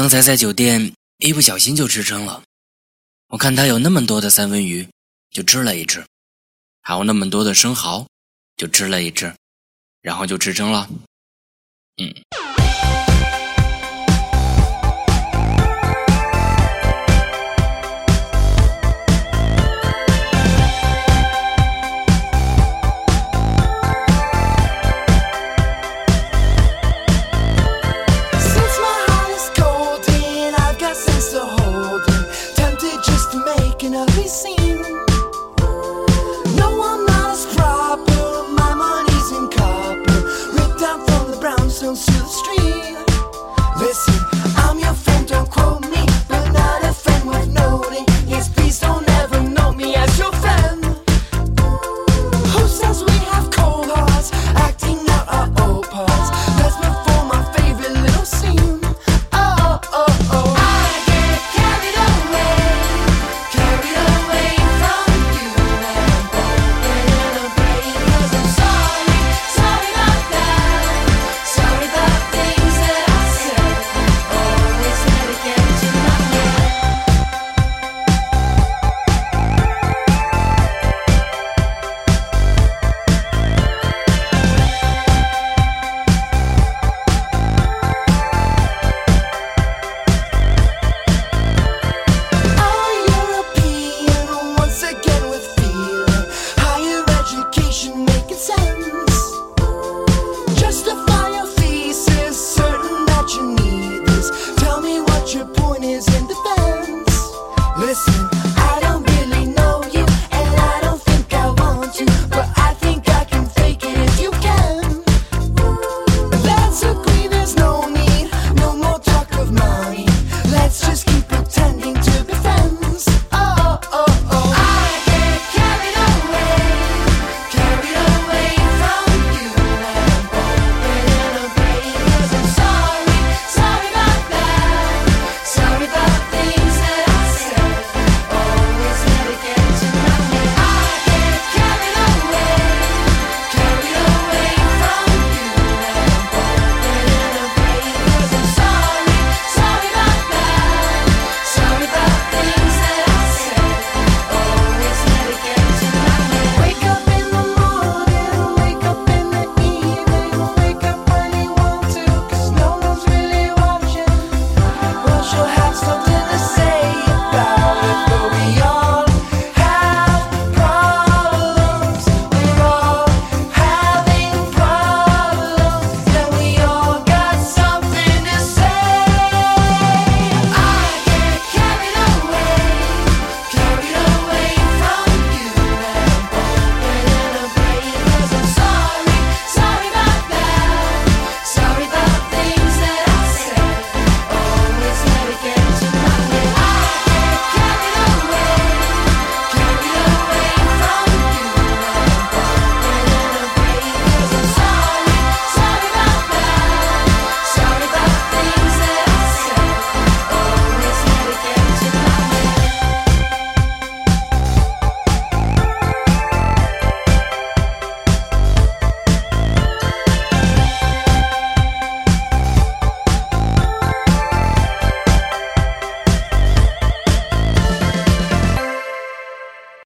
刚才在酒店一不小心就吃撑了。我看他有那么多的三文鱼，就吃了一只；还有那么多的生蚝，就吃了一只，然后就吃撑了。嗯。listen